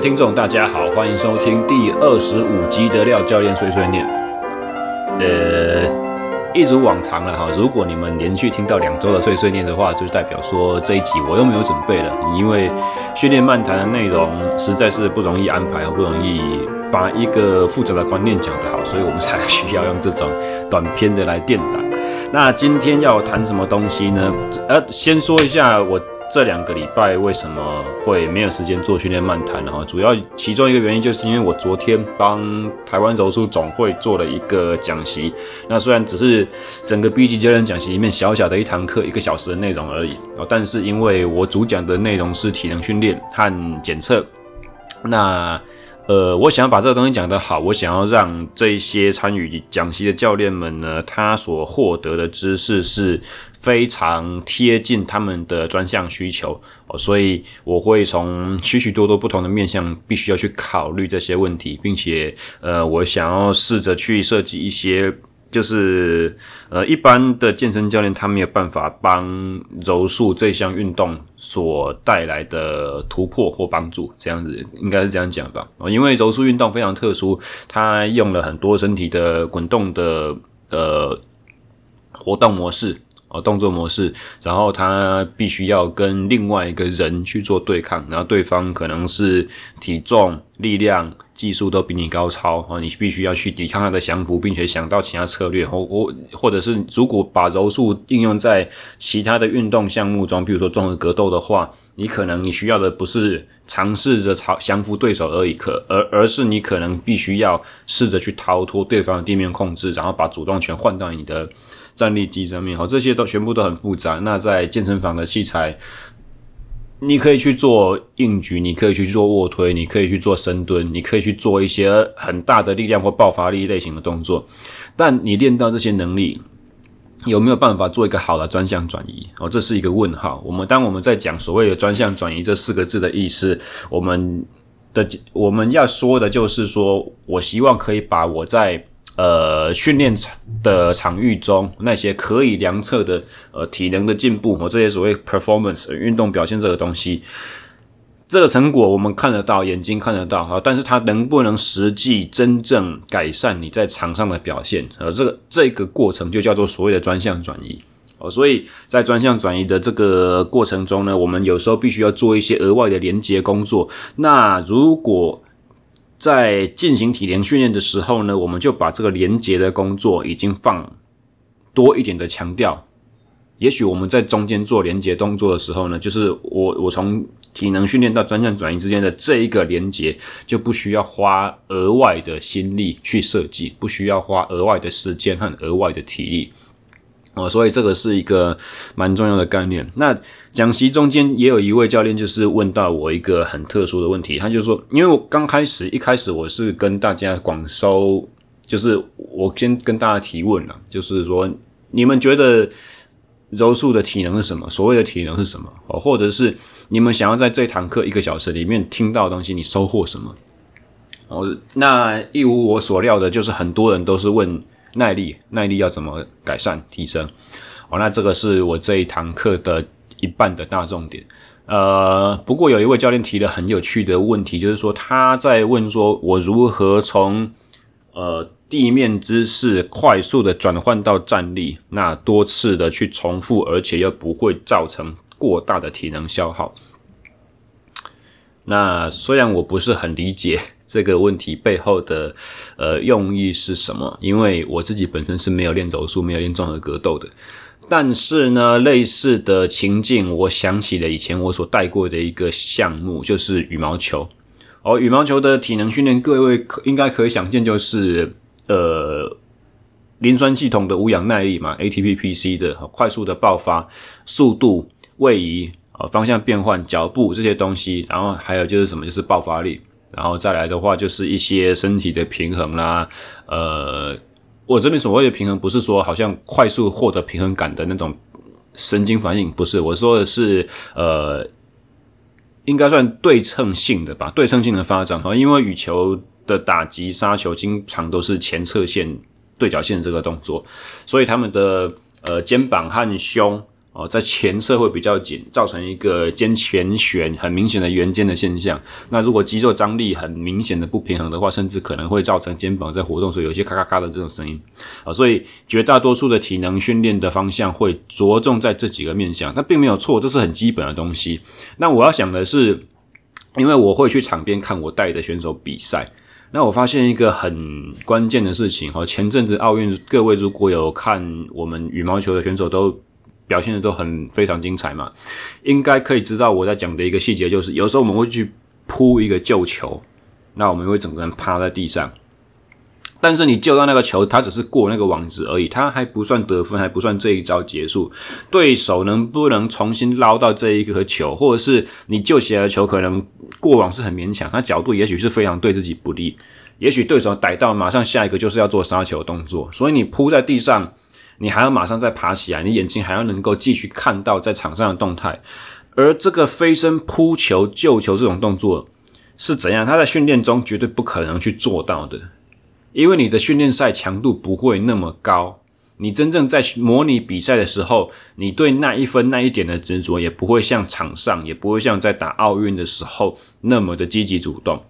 听众，大家好，欢迎收听第二十五集的廖教练碎碎念。呃，一如往常了哈，如果你们连续听到两周的碎碎念的话，就代表说这一集我又没有准备了，因为训练漫谈的内容实在是不容易安排和，不容易把一个复杂的观念讲得好，所以我们才需要用这种短篇的来垫档。那今天要谈什么东西呢？呃，先说一下我。这两个礼拜为什么会没有时间做训练漫谈呢？主要其中一个原因就是因为我昨天帮台湾柔术总会做了一个讲习，那虽然只是整个 B 级教练讲习里面小小的一堂课，一个小时的内容而已哦，但是因为我主讲的内容是体能训练和检测，那呃，我想要把这个东西讲得好，我想要让这一些参与讲习的教练们呢，他所获得的知识是。非常贴近他们的专项需求，所以我会从许许多多不同的面向，必须要去考虑这些问题，并且呃，我想要试着去设计一些，就是呃，一般的健身教练他没有办法帮柔术这项运动所带来的突破或帮助，这样子应该是这样讲吧？因为柔术运动非常特殊，它用了很多身体的滚动的呃活动模式。哦，动作模式，然后他必须要跟另外一个人去做对抗，然后对方可能是体重、力量、技术都比你高超，哦，你必须要去抵抗他的降服，并且想到其他策略，或或或者是如果把柔术应用在其他的运动项目中，比如说综合格斗的话，你可能你需要的不是尝试着逃降服对手而已，可而而是你可能必须要试着去逃脱对方的地面控制，然后把主动权换到你的。站立机上面，好，这些都全部都很复杂。那在健身房的器材，你可以去做硬举，你可以去做卧推，你可以去做深蹲，你可以去做一些很大的力量或爆发力类型的动作。但你练到这些能力，有没有办法做一个好的专项转移？哦，这是一个问号。我们当我们在讲所谓的专项转移这四个字的意思，我们的我们要说的就是说，我希望可以把我在。呃，训练场的场域中，那些可以量测的呃体能的进步和这些所谓 performance 运动表现这个东西，这个成果我们看得到，眼睛看得到啊，但是它能不能实际真正改善你在场上的表现？呃，这个这个过程就叫做所谓的专项转移哦。所以在专项转移的这个过程中呢，我们有时候必须要做一些额外的连接工作。那如果在进行体能训练的时候呢，我们就把这个连接的工作已经放多一点的强调。也许我们在中间做连接动作的时候呢，就是我我从体能训练到专项转移之间的这一个连接，就不需要花额外的心力去设计，不需要花额外的时间和额外的体力。哦，所以这个是一个蛮重要的概念。那讲席中间也有一位教练，就是问到我一个很特殊的问题，他就说，因为我刚开始一开始我是跟大家广收，就是我先跟大家提问了，就是说你们觉得柔术的体能是什么？所谓的体能是什么？哦，或者是你们想要在这堂课一个小时里面听到东西，你收获什么？哦，那一无我所料的，就是很多人都是问。耐力，耐力要怎么改善提升？哦，那这个是我这一堂课的一半的大重点。呃，不过有一位教练提了很有趣的问题，就是说他在问说，我如何从呃地面姿势快速的转换到站立，那多次的去重复，而且又不会造成过大的体能消耗。那虽然我不是很理解。这个问题背后的呃用意是什么？因为我自己本身是没有练柔术、没有练综合格斗的，但是呢，类似的情境，我想起了以前我所带过的一个项目，就是羽毛球。哦，羽毛球的体能训练，各位可应该可以想见，就是呃，磷酸系统的无氧耐力嘛，ATP-PC 的快速的爆发、速度、位移、啊方向变换、脚步这些东西，然后还有就是什么，就是爆发力。然后再来的话，就是一些身体的平衡啦。呃，我这边所谓的平衡，不是说好像快速获得平衡感的那种神经反应，不是。我说的是，呃，应该算对称性的吧，对称性的发展。因为羽球的打击杀球经常都是前侧线对角线这个动作，所以他们的呃肩膀和胸哦，在前侧会比较紧，造成一个肩前旋很明显的圆肩的现象。那如果肌肉张力很明显的不平衡的话，甚至可能会造成肩膀在活动时有一些咔咔咔的这种声音啊。所以绝大多数的体能训练的方向会着重在这几个面向，那并没有错，这是很基本的东西。那我要想的是，因为我会去场边看我带的选手比赛，那我发现一个很关键的事情哈。前阵子奥运，各位如果有看我们羽毛球的选手都。表现的都很非常精彩嘛，应该可以知道我在讲的一个细节，就是有时候我们会去扑一个救球，那我们会整个人趴在地上，但是你救到那个球，它只是过那个网子而已，它还不算得分，还不算这一招结束。对手能不能重新捞到这一颗球，或者是你救起来的球可能过网是很勉强，它角度也许是非常对自己不利，也许对手逮到，马上下一个就是要做杀球动作，所以你扑在地上。你还要马上再爬起来，你眼睛还要能够继续看到在场上的动态，而这个飞身扑球、救球这种动作是怎样？他在训练中绝对不可能去做到的，因为你的训练赛强度不会那么高，你真正在模拟比赛的时候，你对那一分那一点的执着也不会像场上，也不会像在打奥运的时候那么的积极主动。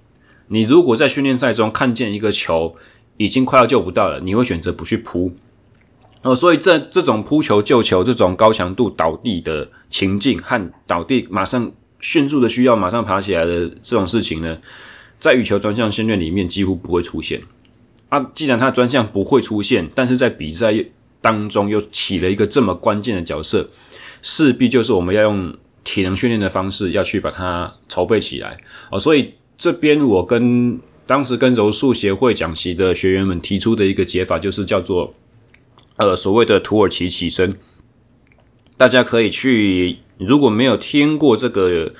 你如果在训练赛中看见一个球已经快要救不到了，你会选择不去扑。哦，所以这这种扑球救球这种高强度倒地的情境和倒地马上迅速的需要马上爬起来的这种事情呢，在羽球专项训练里面几乎不会出现。啊，既然它专项不会出现，但是在比赛当中又起了一个这么关键的角色，势必就是我们要用体能训练的方式要去把它筹备起来。哦，所以这边我跟当时跟柔术协会讲习的学员们提出的一个解法就是叫做。呃，所谓的土耳其起身，大家可以去，如果没有听过这个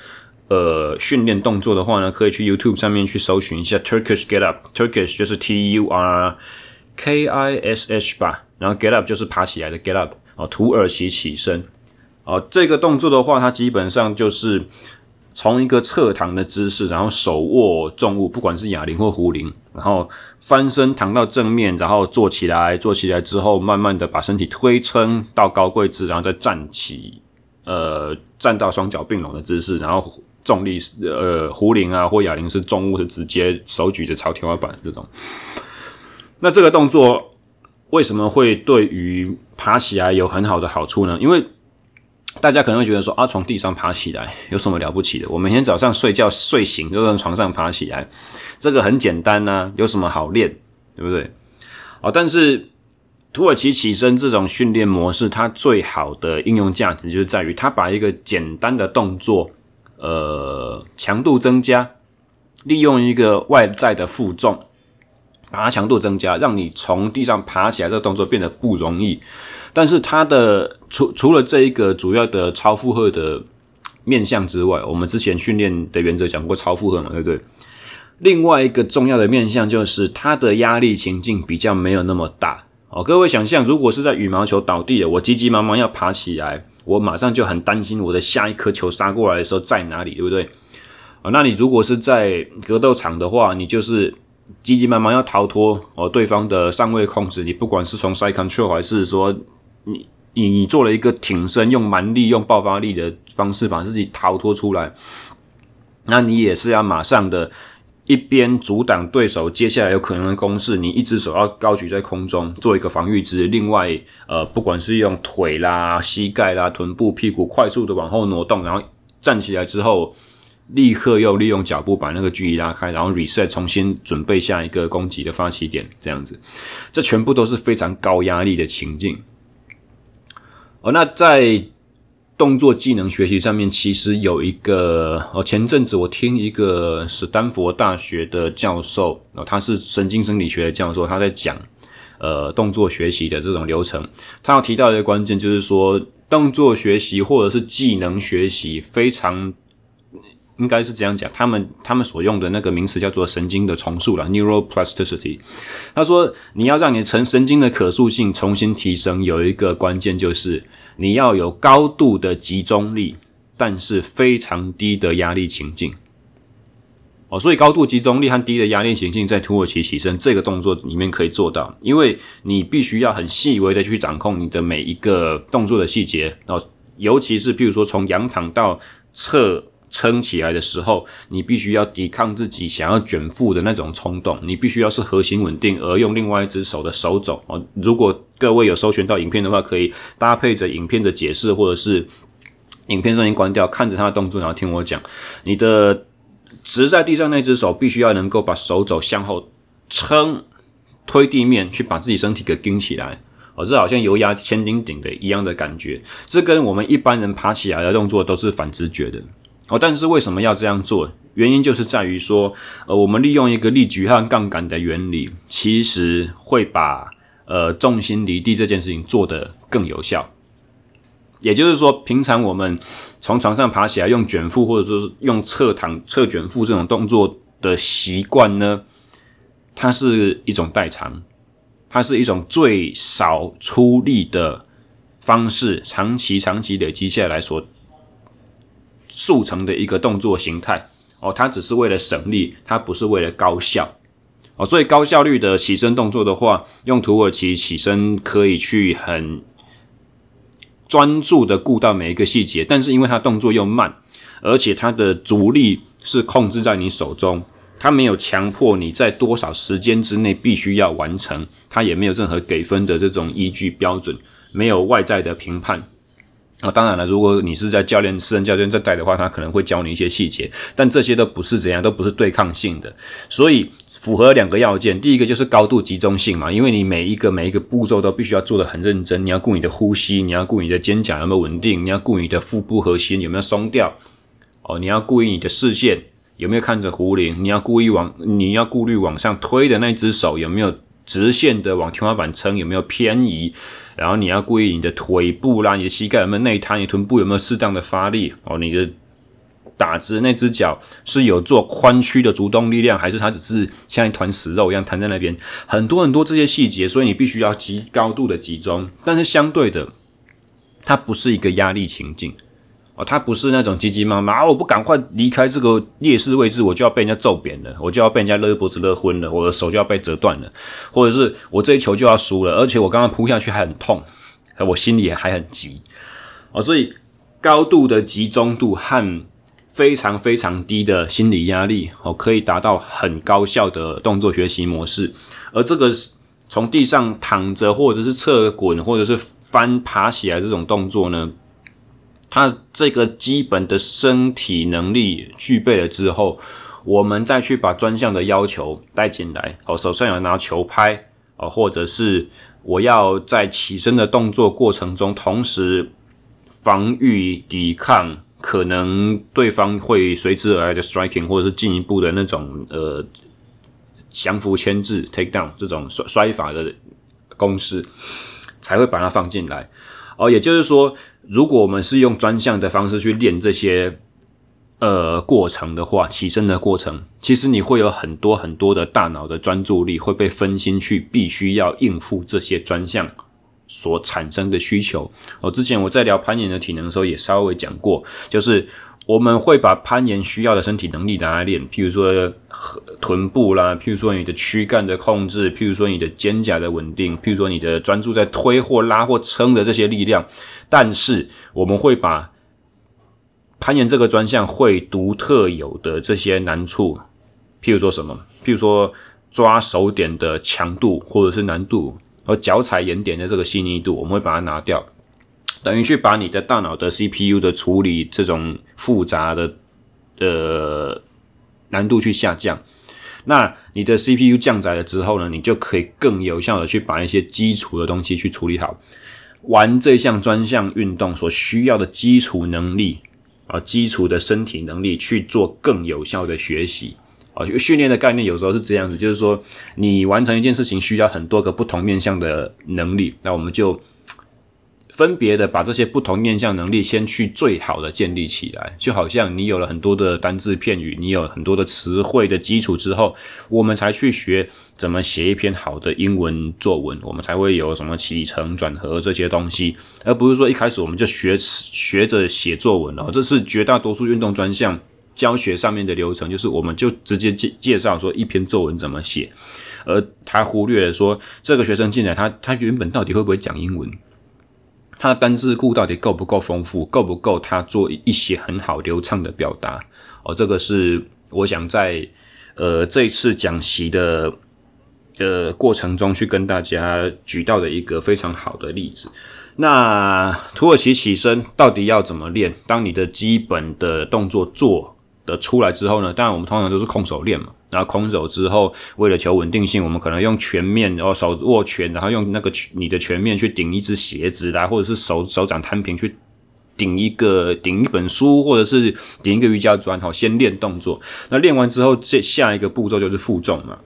呃训练动作的话呢，可以去 YouTube 上面去搜寻一下 Turkish Get Up，Turkish 就是 T U R K I S H 吧，然后 Get Up 就是爬起来的 Get Up，哦，土耳其起身，哦，这个动作的话，它基本上就是。从一个侧躺的姿势，然后手握重物，不管是哑铃或壶铃，然后翻身躺到正面，然后坐起来，坐起来之后，慢慢的把身体推撑到高贵姿，然后再站起，呃，站到双脚并拢的姿势，然后重力，呃，壶铃啊或哑铃是重物，是直接手举着朝天花板这种。那这个动作为什么会对于爬起来有很好的好处呢？因为大家可能会觉得说啊，从地上爬起来有什么了不起的？我每天早上睡觉睡醒就从床上爬起来，这个很简单呐、有什么好练，对不对？哦，但是土耳其起身这种训练模式，它最好的应用价值就是在于它把一个简单的动作，呃，强度增加，利用一个外在的负重，把它强度增加，让你从地上爬起来这个动作变得不容易。但是它的除除了这一个主要的超负荷的面向之外，我们之前训练的原则讲过超负荷嘛，对不对？另外一个重要的面向就是它的压力情境比较没有那么大哦。各位想象，如果是在羽毛球倒地了，我急急忙忙要爬起来，我马上就很担心我的下一颗球杀过来的时候在哪里，对不对？哦，那你如果是在格斗场的话，你就是。急急忙忙要逃脱哦，对方的上位控制，你不管是从 side control 还是说你你你做了一个挺身，用蛮力、用爆发力的方式把自己逃脱出来，那你也是要马上的一边阻挡对手接下来有可能的攻势，你一只手要高举在空中做一个防御姿，另外呃不管是用腿啦、膝盖啦、臀部、屁股快速的往后挪动，然后站起来之后。立刻又利用脚步把那个距离拉开，然后 reset 重新准备下一个攻击的发起点，这样子，这全部都是非常高压力的情境。哦，那在动作技能学习上面，其实有一个哦，前阵子我听一个史丹佛大学的教授哦，他是神经生理学的教授，他在讲呃动作学习的这种流程，他要提到一个关键，就是说动作学习或者是技能学习非常。应该是这样讲，他们他们所用的那个名词叫做神经的重塑了 （neuroplasticity）。他说，你要让你成神经的可塑性重新提升，有一个关键就是你要有高度的集中力，但是非常低的压力情境。哦，所以高度集中力和低的压力情境在土耳其起身这个动作里面可以做到，因为你必须要很细微的去掌控你的每一个动作的细节，然后。尤其是譬如说从仰躺到侧撑起来的时候，你必须要抵抗自己想要卷腹的那种冲动，你必须要是核心稳定而用另外一只手的手肘哦。如果各位有搜寻到影片的话，可以搭配着影片的解释，或者是影片声音关掉，看着他的动作，然后听我讲。你的直在地上那只手必须要能够把手肘向后撑，推地面，去把自己身体给顶起来。哦，这好像油压千斤顶的一样的感觉，这跟我们一般人爬起来的动作都是反直觉的。哦，但是为什么要这样做？原因就是在于说，呃，我们利用一个力矩和杠杆的原理，其实会把呃重心离地这件事情做得更有效。也就是说，平常我们从床上爬起来用卷腹，或者说是用侧躺、侧卷腹这种动作的习惯呢，它是一种代偿。它是一种最少出力的方式，长期长期累积下来所速成的一个动作形态哦，它只是为了省力，它不是为了高效哦。所以高效率的起身动作的话，用土耳其起身可以去很专注的顾到每一个细节，但是因为它动作又慢，而且它的阻力是控制在你手中。他没有强迫你在多少时间之内必须要完成，他也没有任何给分的这种依据标准，没有外在的评判。啊，当然了，如果你是在教练、私人教练在带的话，他可能会教你一些细节，但这些都不是怎样，都不是对抗性的。所以符合两个要件，第一个就是高度集中性嘛，因为你每一个每一个步骤都必须要做得很认真，你要顾你的呼吸，你要顾你的肩胛有没有稳定，你要顾你的腹部核心有没有松掉，哦，你要顾意你的视线。有没有看着壶铃？你要故意往，你要顾虑往上推的那只手有没有直线的往天花板撑？有没有偏移？然后你要注意你的腿部啦，你的膝盖有没有内摊？你臀部有没有适当的发力？哦，你的打直那只脚是有做髋屈的主动力量，还是它只是像一团死肉一样瘫在那边？很多很多这些细节，所以你必须要极高度的集中。但是相对的，它不是一个压力情境。他不是那种急急忙忙，我不赶快离开这个劣势位置，我就要被人家揍扁了，我就要被人家勒脖子勒昏了，我的手就要被折断了，或者是我这一球就要输了，而且我刚刚扑下去还很痛，我心里还很急。哦，所以高度的集中度和非常非常低的心理压力，哦，可以达到很高效的动作学习模式。而这个从地上躺着，或者是侧滚，或者是翻爬起来这种动作呢，他这个基本的身体能力具备了之后，我们再去把专项的要求带进来。哦，手上有拿球拍，哦，或者是我要在起身的动作过程中，同时防御抵抗可能对方会随之而来的 striking，或者是进一步的那种呃降服牵制 take down 这种摔摔法的公式，才会把它放进来。哦，也就是说，如果我们是用专项的方式去练这些呃过程的话，起身的过程，其实你会有很多很多的大脑的专注力会被分心去，必须要应付这些专项所产生的需求。哦，之前我在聊攀岩的体能的时候也稍微讲过，就是。我们会把攀岩需要的身体能力拿来练，譬如说臀部啦，譬如说你的躯干的控制，譬如说你的肩胛的稳定，譬如说你的专注在推或拉或撑的这些力量。但是我们会把攀岩这个专项会独特有的这些难处，譬如说什么？譬如说抓手点的强度或者是难度，和脚踩岩点的这个细腻度，我们会把它拿掉。等于去把你的大脑的 CPU 的处理这种复杂的呃难度去下降，那你的 CPU 降载了之后呢，你就可以更有效的去把一些基础的东西去处理好。玩这项专项运动所需要的基础能力啊，基础的身体能力去做更有效的学习啊。训练的概念有时候是这样子，就是说你完成一件事情需要很多个不同面向的能力，那我们就。分别的把这些不同面向能力先去最好的建立起来，就好像你有了很多的单字片语，你有很多的词汇的基础之后，我们才去学怎么写一篇好的英文作文，我们才会有什么起承转合这些东西，而不是说一开始我们就学学着写作文了。这是绝大多数运动专项教学上面的流程，就是我们就直接介介绍说一篇作文怎么写，而他忽略了说这个学生进来他他原本到底会不会讲英文。他的单字库到底够不够丰富，够不够他做一些很好流畅的表达？哦，这个是我想在呃这一次讲习的的过程中去跟大家举到的一个非常好的例子。那土耳其起身到底要怎么练？当你的基本的动作做的出来之后呢？当然我们通常都是空手练嘛。然后空手之后，为了求稳定性，我们可能用拳面，然后手握拳，然后用那个你的拳面去顶一只鞋子啦，或者是手手掌摊平去顶一个顶一本书，或者是顶一个瑜伽砖。好，先练动作。那练完之后，这下一个步骤就是负重嘛。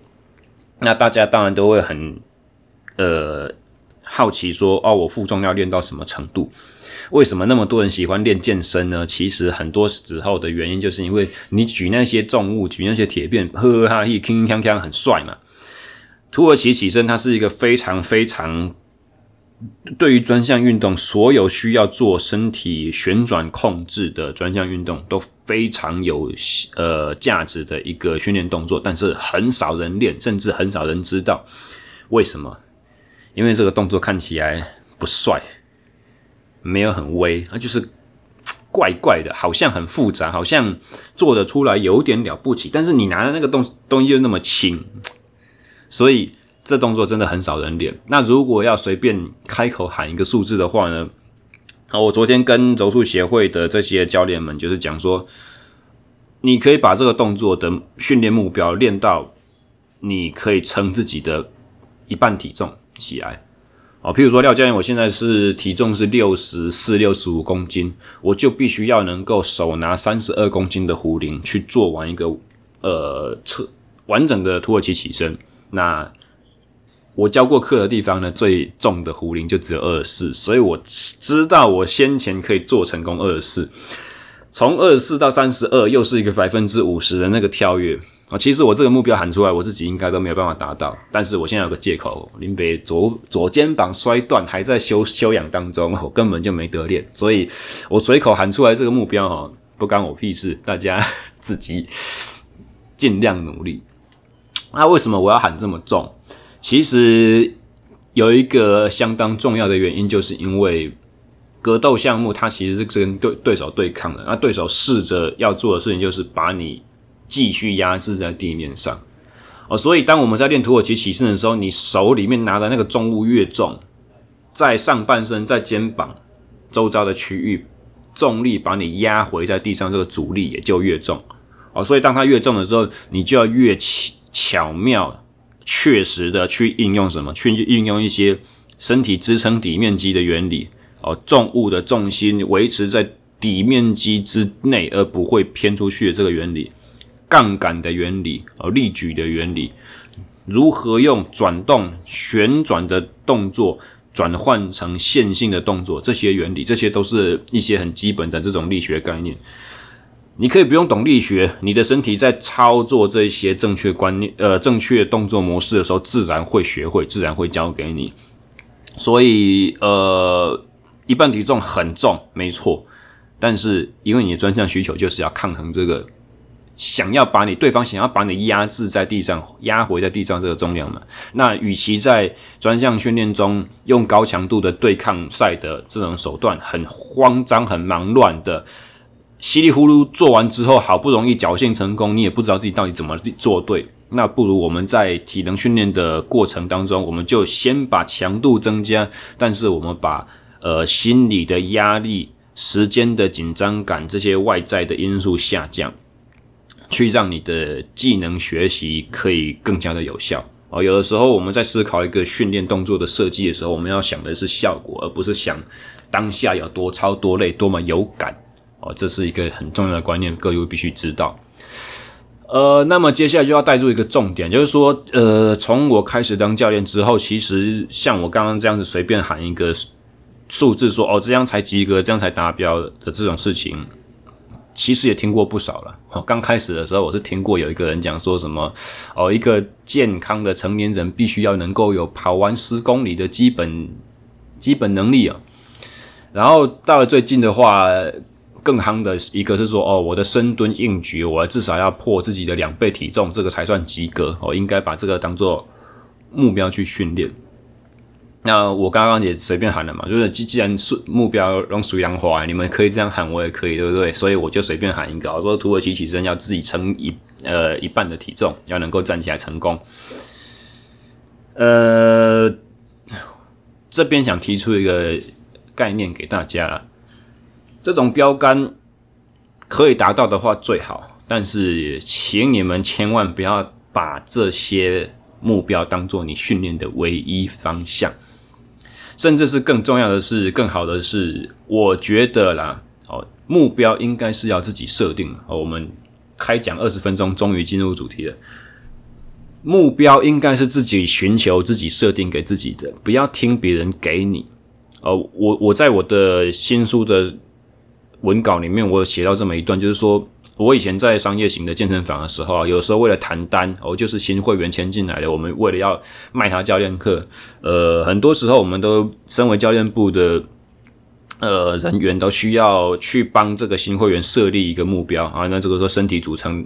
那大家当然都会很呃好奇说，哦，我负重要练到什么程度？为什么那么多人喜欢练健身呢？其实很多时候的原因就是因为你举那些重物，举那些铁片，呵呵哈嘿，铿锵锵，很帅嘛。土耳其起身，它是一个非常非常对于专项运动，所有需要做身体旋转控制的专项运动都非常有呃价值的一个训练动作，但是很少人练，甚至很少人知道为什么？因为这个动作看起来不帅。没有很威，那就是怪怪的，好像很复杂，好像做得出来有点了不起，但是你拿的那个东东西就那么轻，所以这动作真的很少人练。那如果要随便开口喊一个数字的话呢？啊，我昨天跟柔术协会的这些教练们就是讲说，你可以把这个动作的训练目标练到你可以撑自己的一半体重起来。哦，譬如说廖教练，我现在是体重是六十四、六十五公斤，我就必须要能够手拿三十二公斤的壶铃去做完一个呃侧完整的土耳其起身。那我教过课的地方呢，最重的壶铃就只有二十四，所以我知道我先前可以做成功二十四，从二十四到三十二又是一个百分之五十的那个跳跃。啊，其实我这个目标喊出来，我自己应该都没有办法达到。但是我现在有个借口，林北左左肩膀摔断，还在休休养当中，我 根本就没得练。所以我随口喊出来这个目标，哈，不干我屁事，大家 自己尽量努力。那为什么我要喊这么重？其实有一个相当重要的原因，就是因为格斗项目它其实是跟对对手对抗的，那对手试着要做的事情就是把你。继续压制在地面上，哦，所以当我们在练土耳其起身的时候，你手里面拿的那个重物越重，在上半身、在肩膀周遭的区域，重力把你压回在地上，这个阻力也就越重，哦，所以当它越重的时候，你就要越巧巧妙、确实的去应用什么？去应用一些身体支撑底面积的原理，哦，重物的重心维持在底面积之内，而不会偏出去的这个原理。杠杆的原理，哦，力矩的原理，如何用转动、旋转的动作转换成线性的动作，这些原理，这些都是一些很基本的这种力学概念。你可以不用懂力学，你的身体在操作这些正确观念、呃，正确动作模式的时候，自然会学会，自然会教给你。所以，呃，一半体重很重，没错，但是因为你的专项需求就是要抗衡这个。想要把你对方想要把你压制在地上，压回在地上这个重量嘛？那与其在专项训练中用高强度的对抗赛的这种手段，很慌张、很忙乱的稀里糊涂做完之后，好不容易侥幸成功，你也不知道自己到底怎么做对。那不如我们在体能训练的过程当中，我们就先把强度增加，但是我们把呃心理的压力、时间的紧张感这些外在的因素下降。去让你的技能学习可以更加的有效哦。有的时候我们在思考一个训练动作的设计的时候，我们要想的是效果，而不是想当下有多操多累多么有感哦。这是一个很重要的观念，各位必须知道。呃，那么接下来就要带入一个重点，就是说，呃，从我开始当教练之后，其实像我刚刚这样子随便喊一个数字说哦，这样才及格，这样才达标的这种事情。其实也听过不少了。哦，刚开始的时候，我是听过有一个人讲说什么，哦，一个健康的成年人必须要能够有跑完十公里的基本基本能力啊。然后到了最近的话，更夯的一个是说，哦，我的深蹲硬举，我至少要破自己的两倍体重，这个才算及格。哦，应该把这个当做目标去训练。那我刚刚也随便喊了嘛，就是既既然是目标用水量化，你们可以这样喊，我也可以，对不对？所以我就随便喊一个，我说土耳其起身要自己撑一呃一半的体重，要能够站起来成功。呃，这边想提出一个概念给大家，这种标杆可以达到的话最好，但是请你们千万不要把这些目标当做你训练的唯一方向。甚至是更重要的是，更好的是，我觉得啦，哦，目标应该是要自己设定。哦，我们开讲二十分钟，终于进入主题了。目标应该是自己寻求、自己设定给自己的，不要听别人给你。哦，我我在我的新书的文稿里面，我有写到这么一段，就是说。我以前在商业型的健身房的时候啊，有时候为了谈单，我就是新会员签进来的，我们为了要卖他教练课，呃，很多时候我们都身为教练部的呃人员，都需要去帮这个新会员设立一个目标啊，那这个说身体组成。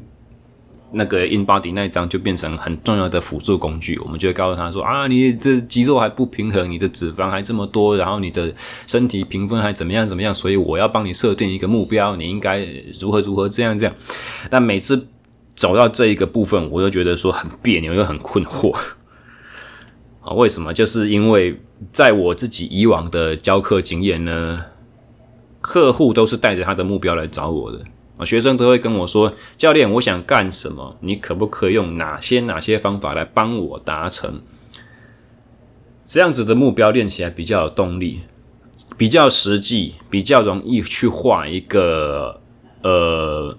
那个 InBody 那一张就变成很重要的辅助工具，我们就会告诉他说啊，你这肌肉还不平衡，你的脂肪还这么多，然后你的身体评分还怎么样怎么样，所以我要帮你设定一个目标，你应该如何如何这样这样。但每次走到这一个部分，我就觉得说很别扭又很困惑 啊，为什么？就是因为在我自己以往的教课经验呢，客户都是带着他的目标来找我的。啊，学生都会跟我说：“教练，我想干什么？你可不可以用哪些哪些方法来帮我达成？这样子的目标练起来比较有动力，比较实际，比较容易去画一个呃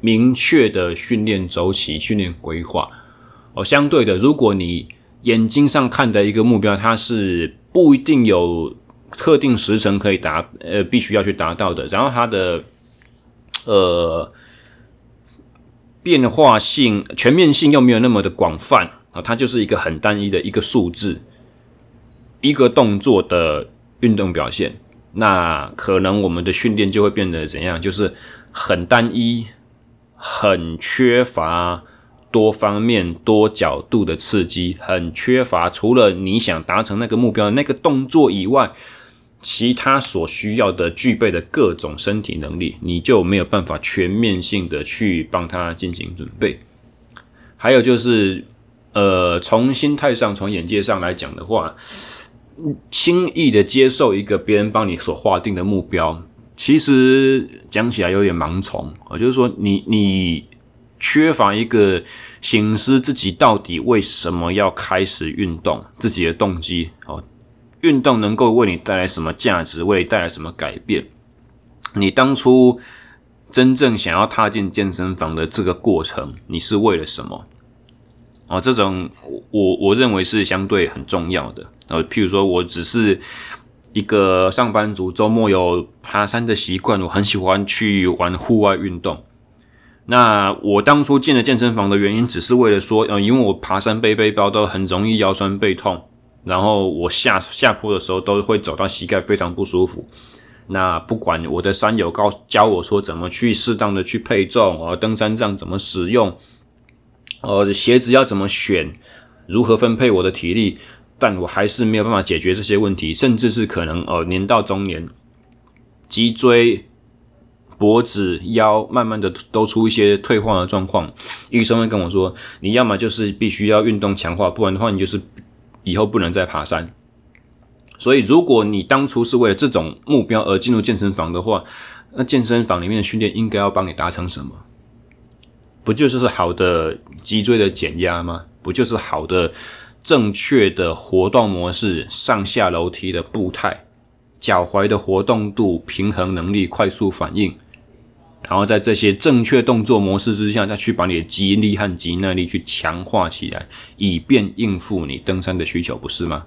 明确的训练周期、训练规划。哦，相对的，如果你眼睛上看的一个目标，它是不一定有特定时程可以达，呃，必须要去达到的，然后它的。”呃，变化性、全面性又没有那么的广泛啊，它就是一个很单一的一个数字，一个动作的运动表现。那可能我们的训练就会变得怎样？就是很单一，很缺乏多方面、多角度的刺激，很缺乏除了你想达成那个目标的那个动作以外。其他所需要的具备的各种身体能力，你就没有办法全面性的去帮他进行准备。还有就是，呃，从心态上、从眼界上来讲的话，轻易的接受一个别人帮你所划定的目标，其实讲起来有点盲从啊，就是说你你缺乏一个省思自己到底为什么要开始运动，自己的动机哦。运动能够为你带来什么价值？为你带来什么改变？你当初真正想要踏进健身房的这个过程，你是为了什么？啊，这种我我认为是相对很重要的。呃，譬如说我只是一个上班族，周末有爬山的习惯，我很喜欢去玩户外运动。那我当初进了健身房的原因，只是为了说，呃，因为我爬山背背包都很容易腰酸背痛。然后我下下坡的时候都会走到膝盖非常不舒服。那不管我的山友告教我说怎么去适当的去配重，呃，登山杖怎么使用，呃，鞋子要怎么选，如何分配我的体力，但我还是没有办法解决这些问题，甚至是可能呃年到中年，脊椎、脖子、腰慢慢的都出一些退化的状况。医生会跟我说，你要么就是必须要运动强化，不然的话你就是。以后不能再爬山，所以如果你当初是为了这种目标而进入健身房的话，那健身房里面的训练应该要帮你达成什么？不就是好的脊椎的减压吗？不就是好的正确的活动模式、上下楼梯的步态、脚踝的活动度、平衡能力、快速反应？然后在这些正确动作模式之下，再去把你的肌力和肌耐力去强化起来，以便应付你登山的需求，不是吗？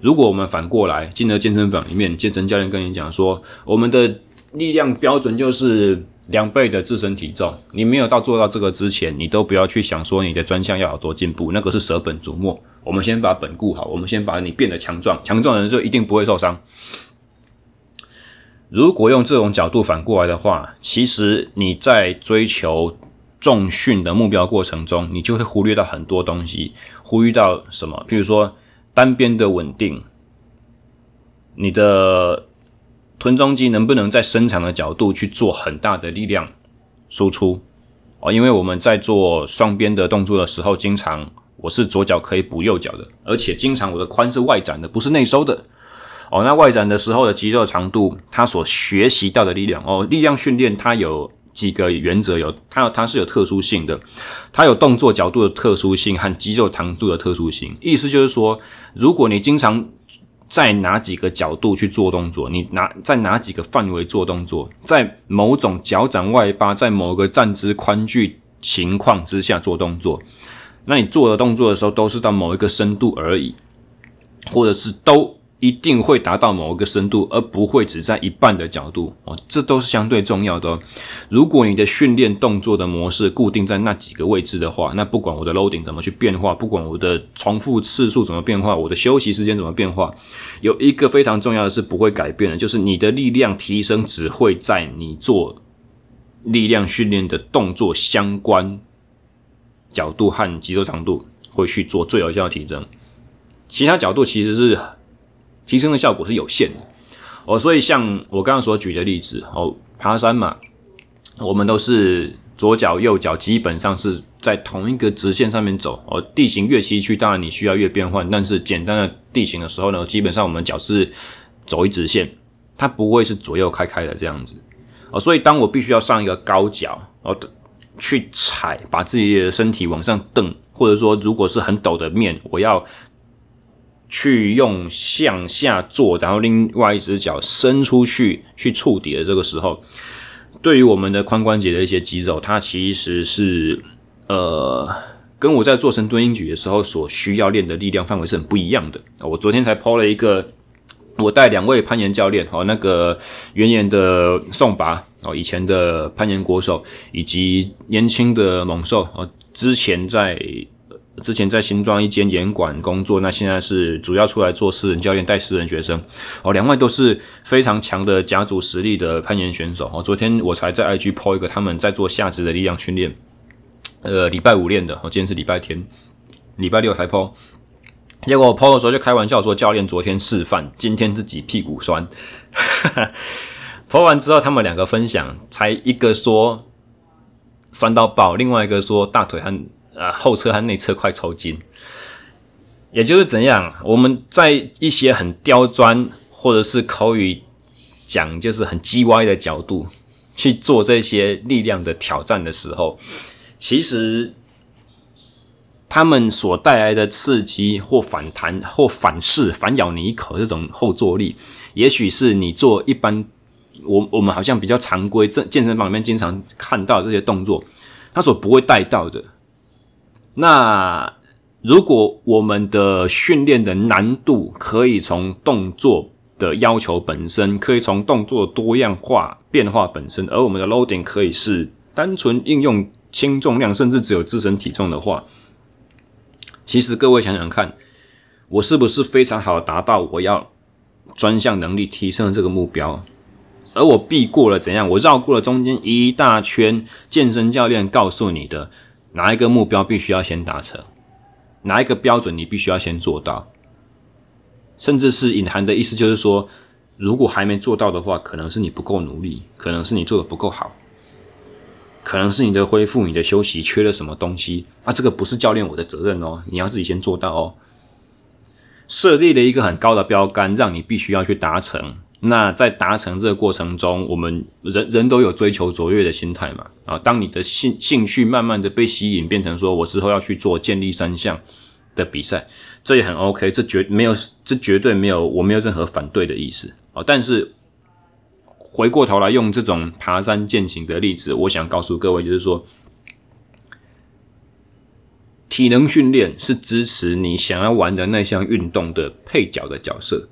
如果我们反过来进了健身房里面，健身教练跟你讲说，我们的力量标准就是两倍的自身体重，你没有到做到这个之前，你都不要去想说你的专项要有多进步，那个是舍本逐末。我们先把本顾好，我们先把你变得强壮，强壮的人就一定不会受伤。如果用这种角度反过来的话，其实你在追求重训的目标过程中，你就会忽略到很多东西。忽略到什么？比如说单边的稳定，你的臀中肌能不能在伸长的角度去做很大的力量输出哦？因为我们在做双边的动作的时候，经常我是左脚可以补右脚的，而且经常我的髋是外展的，不是内收的哦。那外展的时候的肌肉长度，它所学习到的力量哦，力量训练它有几个原则，有它它是有特殊性的，它有动作角度的特殊性和肌肉长度的特殊性。意思就是说，如果你经常在哪几个角度去做动作？你哪在哪几个范围做动作？在某种脚掌外八，在某个站姿宽距情况之下做动作，那你做的动作的时候都是到某一个深度而已，或者是都。一定会达到某一个深度，而不会只在一半的角度哦，这都是相对重要的。如果你的训练动作的模式固定在那几个位置的话，那不管我的 loading 怎么去变化，不管我的重复次数怎么变化，我的休息时间怎么变化，有一个非常重要的是不会改变的，就是你的力量提升只会在你做力量训练的动作相关角度和肌肉长度会去做最有效的提升，其他角度其实是。提升的效果是有限的哦，所以像我刚刚所举的例子哦，爬山嘛，我们都是左脚右脚基本上是在同一个直线上面走哦。地形越崎岖，当然你需要越变换，但是简单的地形的时候呢，基本上我们脚是走一直线，它不会是左右开开的这样子哦。所以当我必须要上一个高脚哦，去踩，把自己的身体往上蹬，或者说如果是很陡的面，我要。去用向下坐，然后另外一只脚伸出去去触底的这个时候，对于我们的髋关节的一些肌肉，它其实是呃，跟我在做深蹲硬举的时候所需要练的力量范围是很不一样的。我昨天才 po 了一个，我带两位攀岩教练哦，那个原岩的宋拔哦，以前的攀岩国手，以及年轻的猛兽哦，之前在。之前在新庄一间岩馆工作，那现在是主要出来做私人教练，带私人学生。哦，两位都是非常强的甲组实力的攀岩选手。哦，昨天我才在 IG po 一个他们在做下肢的力量训练，呃，礼拜五练的。哦，今天是礼拜天，礼拜六才 po。结果我 po 的时候就开玩笑说，教练昨天示范，今天自己屁股酸。po 完之后，他们两个分享，才一个说酸到爆，另外一个说大腿和。啊，后侧和内侧快抽筋，也就是怎样？我们在一些很刁钻或者是口语讲就是很叽歪的角度去做这些力量的挑战的时候，其实他们所带来的刺激或反弹或反噬、反咬你一口这种后坐力，也许是你做一般我我们好像比较常规这健身房里面经常看到这些动作，他所不会带到的。那如果我们的训练的难度可以从动作的要求本身，可以从动作多样化变化本身，而我们的 loading 可以是单纯应用轻重量，甚至只有自身体重的话，其实各位想想看，我是不是非常好达到我要专项能力提升的这个目标？而我避过了怎样？我绕过了中间一大圈健身教练告诉你的。哪一个目标必须要先达成？哪一个标准你必须要先做到？甚至是隐含的意思就是说，如果还没做到的话，可能是你不够努力，可能是你做的不够好，可能是你的恢复、你的休息缺了什么东西啊？这个不是教练我的责任哦，你要自己先做到哦。设立了一个很高的标杆，让你必须要去达成。那在达成这个过程中，我们人人都有追求卓越的心态嘛？啊，当你的兴兴趣慢慢的被吸引，变成说我之后要去做建立三项的比赛，这也很 OK，这绝没有，这绝对没有，我没有任何反对的意思啊。但是回过头来用这种爬山健行的例子，我想告诉各位，就是说，体能训练是支持你想要玩的那项运动的配角的角色。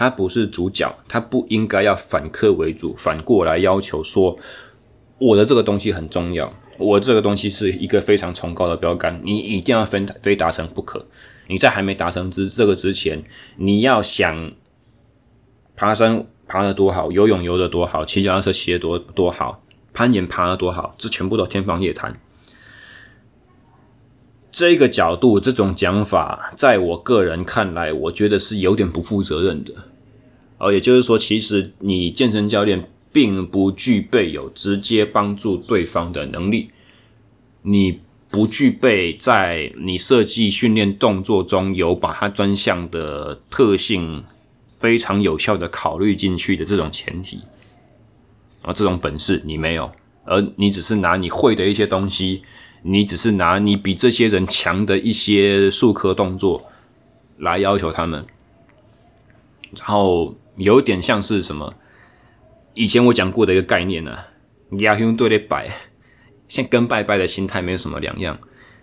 他不是主角，他不应该要反客为主，反过来要求说我的这个东西很重要，我这个东西是一个非常崇高的标杆，你一定要非非达成不可。你在还没达成之这个之前，你要想爬山爬得多好，游泳游得多好，骑脚踏车骑得多多好，攀岩爬得多好，这全部都天方夜谭。这个角度，这种讲法，在我个人看来，我觉得是有点不负责任的。哦，也就是说，其实你健身教练并不具备有直接帮助对方的能力，你不具备在你设计训练动作中有把它专项的特性非常有效的考虑进去的这种前提，啊，这种本事你没有，而你只是拿你会的一些东西，你只是拿你比这些人强的一些术科动作来要求他们，然后。有点像是什么？以前我讲过的一个概念呢、啊，亚兄对的拜，像跟拜拜的心态没有什么两样。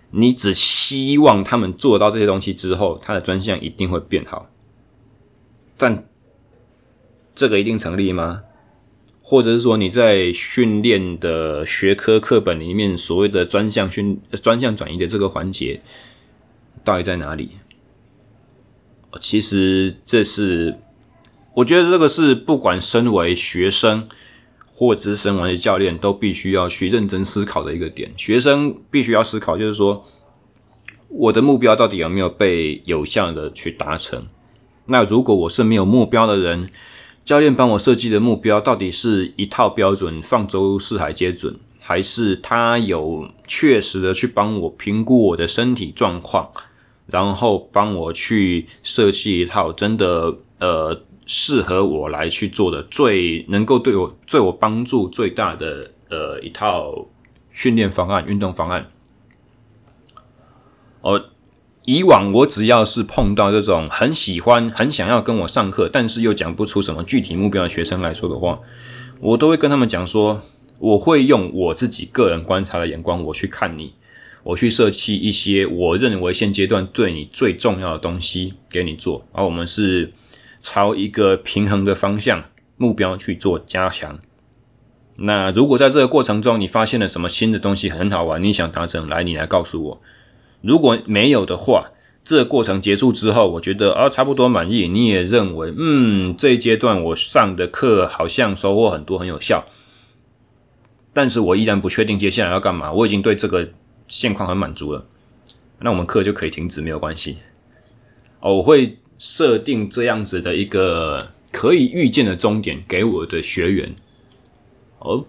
你只希望他们做到这些东西之后，他的专项一定会变好。但这个一定成立吗？或者是说你在训练的学科课本里面所谓的专项训专项转移的这个环节，到底在哪里？其实这是。我觉得这个是不管身为学生，或者是身为教练，都必须要去认真思考的一个点。学生必须要思考，就是说，我的目标到底有没有被有效的去达成？那如果我是没有目标的人，教练帮我设计的目标到底是一套标准，放诸四海皆准，还是他有确实的去帮我评估我的身体状况，然后帮我去设计一套真的呃。适合我来去做的最能够对我对我帮助最大的呃一套训练方案、运动方案。哦，以往我只要是碰到这种很喜欢、很想要跟我上课，但是又讲不出什么具体目标的学生来说的话，我都会跟他们讲说，我会用我自己个人观察的眼光，我去看你，我去设计一些我认为现阶段对你最重要的东西给你做，而我们是。朝一个平衡的方向目标去做加强。那如果在这个过程中你发现了什么新的东西很好玩，你想达成，来，你来告诉我。如果没有的话，这个过程结束之后，我觉得啊差不多满意，你也认为嗯这一阶段我上的课好像收获很多，很有效。但是我依然不确定接下来要干嘛，我已经对这个现况很满足了，那我们课就可以停止，没有关系。哦，我会。设定这样子的一个可以预见的终点给我的学员，哦，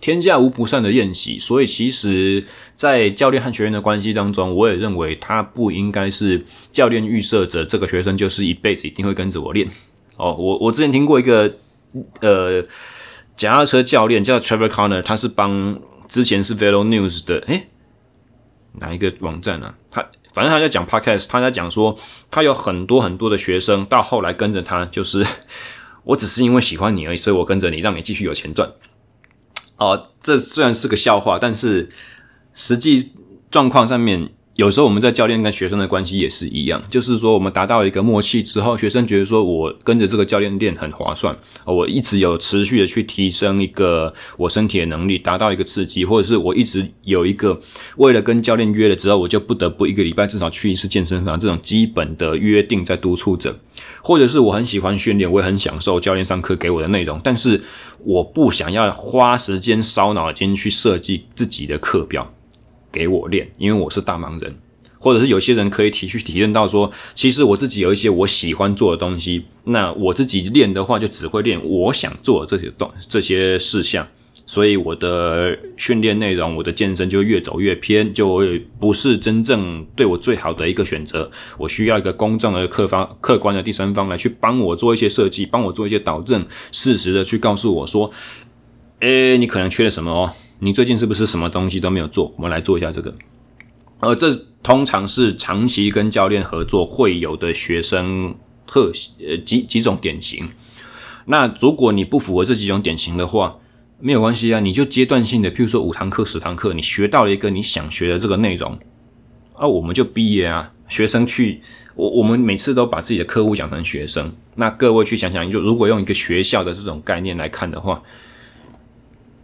天下无不散的宴席，所以其实，在教练和学员的关系当中，我也认为他不应该是教练预设着这个学生就是一辈子一定会跟着我练。哦，我我之前听过一个呃，脚踏车教练叫 Trevor Connor，他是帮之前是 Velo News 的，诶，哪一个网站呢？他。反正他在讲 podcast，他在讲说他有很多很多的学生，到后来跟着他，就是 我只是因为喜欢你而已，所以我跟着你，让你继续有钱赚。哦，这虽然是个笑话，但是实际状况上面。有时候我们在教练跟学生的关系也是一样，就是说我们达到一个默契之后，学生觉得说我跟着这个教练练很划算，我一直有持续的去提升一个我身体的能力，达到一个刺激，或者是我一直有一个为了跟教练约了之后，我就不得不一个礼拜至少去一次健身房这种基本的约定在督促着，或者是我很喜欢训练，我也很享受教练上课给我的内容，但是我不想要花时间烧脑筋去设计自己的课表。给我练，因为我是大忙人，或者是有些人可以体去体验到说，其实我自己有一些我喜欢做的东西，那我自己练的话就只会练我想做的这些东这些事项，所以我的训练内容，我的健身就越走越偏，就不是真正对我最好的一个选择。我需要一个公正的客方、客观的第三方来去帮我做一些设计，帮我做一些导正，适时的去告诉我说，诶，你可能缺了什么哦。你最近是不是什么东西都没有做？我们来做一下这个。而这通常是长期跟教练合作会有的学生特呃几几种典型。那如果你不符合这几种典型的话，没有关系啊，你就阶段性的，譬如说五堂课、十堂课，你学到了一个你想学的这个内容，啊，我们就毕业啊。学生去，我我们每次都把自己的客户讲成学生。那各位去想想，就如果用一个学校的这种概念来看的话。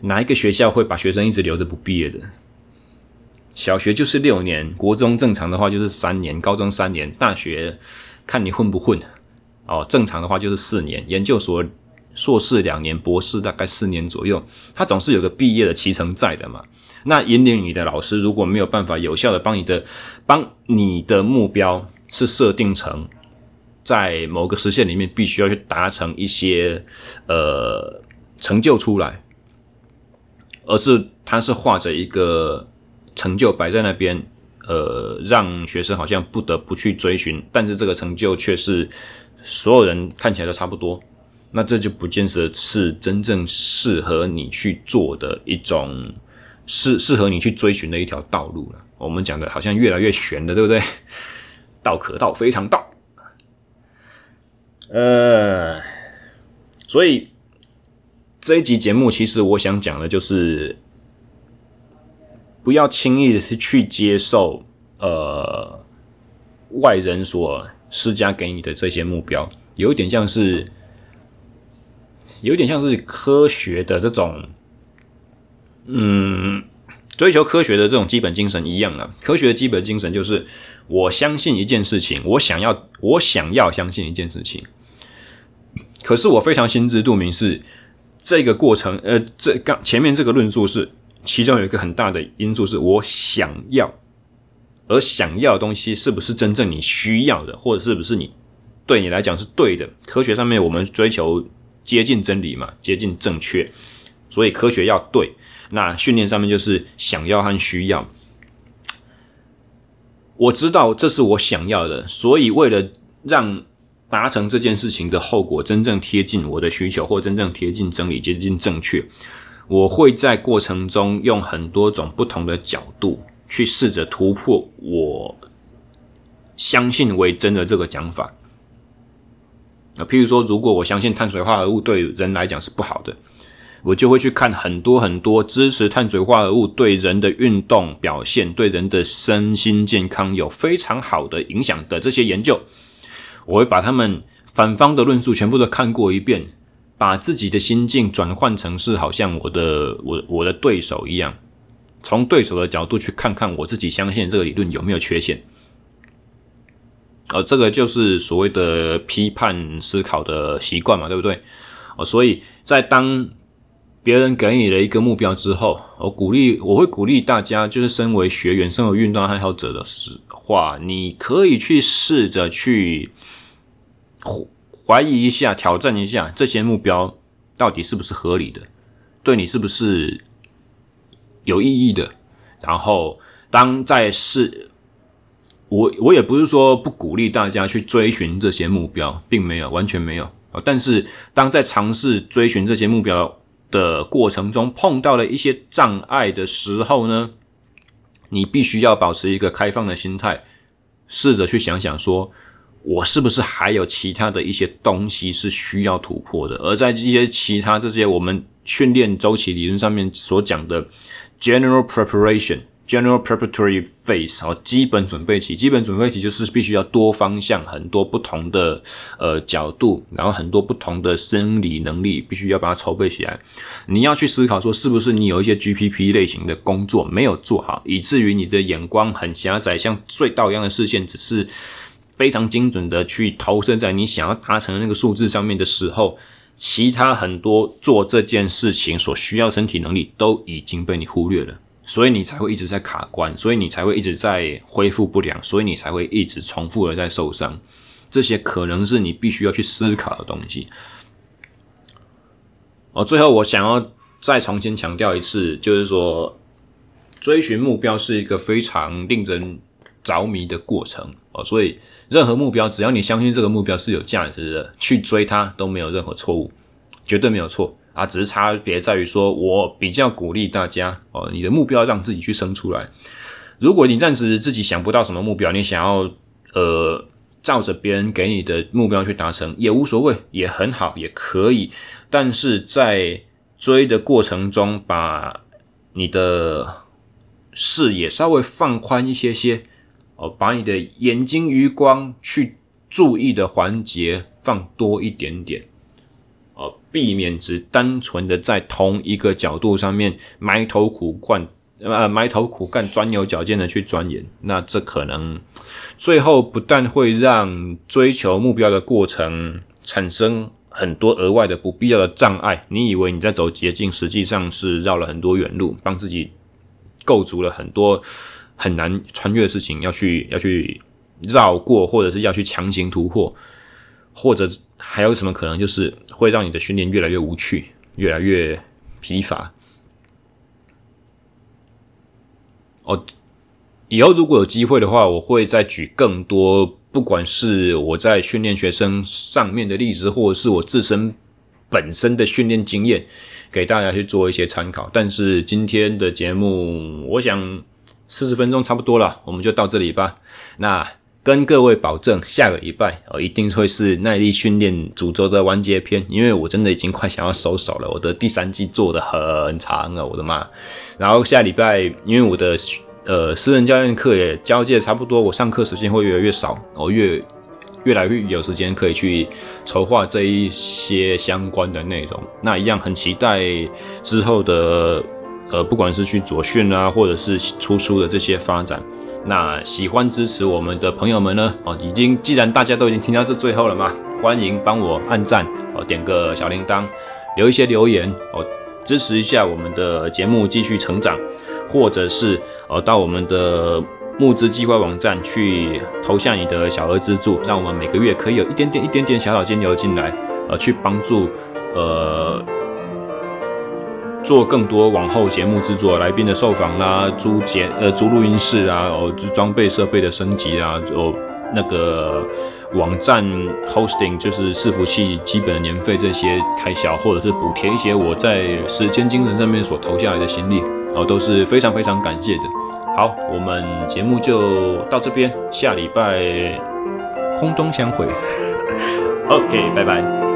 哪一个学校会把学生一直留着不毕业的？小学就是六年，国中正常的话就是三年，高中三年，大学看你混不混。哦，正常的话就是四年，研究所硕士两年，博士大概四年左右，他总是有个毕业的期程在的嘛。那引领你的老师如果没有办法有效的帮你的帮你的目标是设定成在某个时限里面必须要去达成一些呃成就出来，而是他是画着一个成就摆在那边，呃，让学生好像不得不去追寻，但是这个成就却是所有人看起来都差不多，那这就不见得是真正适合你去做的一种，适适合你去追寻的一条道路了。我们讲的好像越来越玄的，对不对？道可道，非常道。呃，所以这一集节目，其实我想讲的就是，不要轻易的去接受呃外人所施加给你的这些目标，有一点像是，有一点像是科学的这种，嗯，追求科学的这种基本精神一样了。科学的基本精神就是，我相信一件事情，我想要，我想要相信一件事情。可是我非常心知肚明，是这个过程，呃，这刚前面这个论述是其中有一个很大的因素，是我想要，而想要的东西是不是真正你需要的，或者是不是你对你来讲是对的？科学上面我们追求接近真理嘛，接近正确，所以科学要对。那训练上面就是想要和需要。我知道这是我想要的，所以为了让达成这件事情的后果真正贴近我的需求，或真正贴近真理、接近正确，我会在过程中用很多种不同的角度去试着突破我相信为真的这个讲法。啊，譬如说，如果我相信碳水化合物对人来讲是不好的，我就会去看很多很多支持碳水化合物对人的运动表现、对人的身心健康有非常好的影响的这些研究。我会把他们反方的论述全部都看过一遍，把自己的心境转换成是好像我的我我的对手一样，从对手的角度去看看我自己相信这个理论有没有缺陷。呃，这个就是所谓的批判思考的习惯嘛，对不对？哦，所以在当别人给你了一个目标之后，我鼓励我会鼓励大家，就是身为学员、身为运动爱好者的话，你可以去试着去。怀疑一下，挑战一下这些目标到底是不是合理的，对你是不是有意义的？然后，当在试，我我也不是说不鼓励大家去追寻这些目标，并没有，完全没有。但是，当在尝试追寻这些目标的过程中，碰到了一些障碍的时候呢，你必须要保持一个开放的心态，试着去想想说。我是不是还有其他的一些东西是需要突破的？而在这些其他这些我们训练周期理论上面所讲的 general preparation、general preparatory phase 啊，基本准备期，基本准备期就是必须要多方向、很多不同的呃角度，然后很多不同的生理能力，必须要把它筹备起来。你要去思考说，是不是你有一些 GPP 类型的工作没有做好，以至于你的眼光很狭窄，像隧道一样的视线，只是。非常精准的去投射在你想要达成的那个数字上面的时候，其他很多做这件事情所需要身体能力都已经被你忽略了，所以你才会一直在卡关，所以你才会一直在恢复不良，所以你才会一直重复的在受伤。这些可能是你必须要去思考的东西。哦，最后我想要再重新强调一次，就是说，追寻目标是一个非常令人着迷的过程哦，所以。任何目标，只要你相信这个目标是有价值的，去追它都没有任何错误，绝对没有错啊！只是差别在于说，我比较鼓励大家哦，你的目标让自己去生出来。如果你暂时自己想不到什么目标，你想要呃照着别人给你的目标去达成也无所谓，也很好，也可以。但是在追的过程中，把你的视野稍微放宽一些些。哦，把你的眼睛余光去注意的环节放多一点点，哦，避免只单纯的在同一个角度上面埋头苦干，呃，埋头苦干，钻牛角尖的去钻研，那这可能最后不但会让追求目标的过程产生很多额外的不必要的障碍，你以为你在走捷径，实际上是绕了很多远路，帮自己构筑了很多。很难穿越的事情，要去要去绕过，或者是要去强行突破，或者还有什么可能，就是会让你的训练越来越无趣，越来越疲乏。哦，以后如果有机会的话，我会再举更多，不管是我在训练学生上面的例子，或者是我自身本身的训练经验，给大家去做一些参考。但是今天的节目，我想四十分钟差不多了，我们就到这里吧。那跟各位保证，下个礼拜哦，一定会是耐力训练主轴的完结篇，因为我真的已经快想要收手了。我的第三季做得很长啊，我的妈！然后下礼拜，因为我的呃私人教练课也交接差不多，我上课时间会越来越少，我越越来越有时间可以去筹划这一些相关的内容。那一样很期待之后的呃，不管是去左训啊，或者是出书的这些发展。那喜欢支持我们的朋友们呢？哦，已经既然大家都已经听到这最后了嘛，欢迎帮我按赞哦，点个小铃铛，留一些留言哦，支持一下我们的节目继续成长，或者是呃到我们的募资计划网站去投下你的小额资助，让我们每个月可以有一点点、一点点小小金流进来，呃，去帮助呃。做更多往后节目制作、来宾的受访啦、租节呃租录音室啊、哦装备设备的升级啊、哦那个网站 hosting 就是伺服器基本的年费这些开销，或者是补贴一些我在时间精神上面所投下来的心力，哦都是非常非常感谢的。好，我们节目就到这边，下礼拜空中相会。OK，拜拜。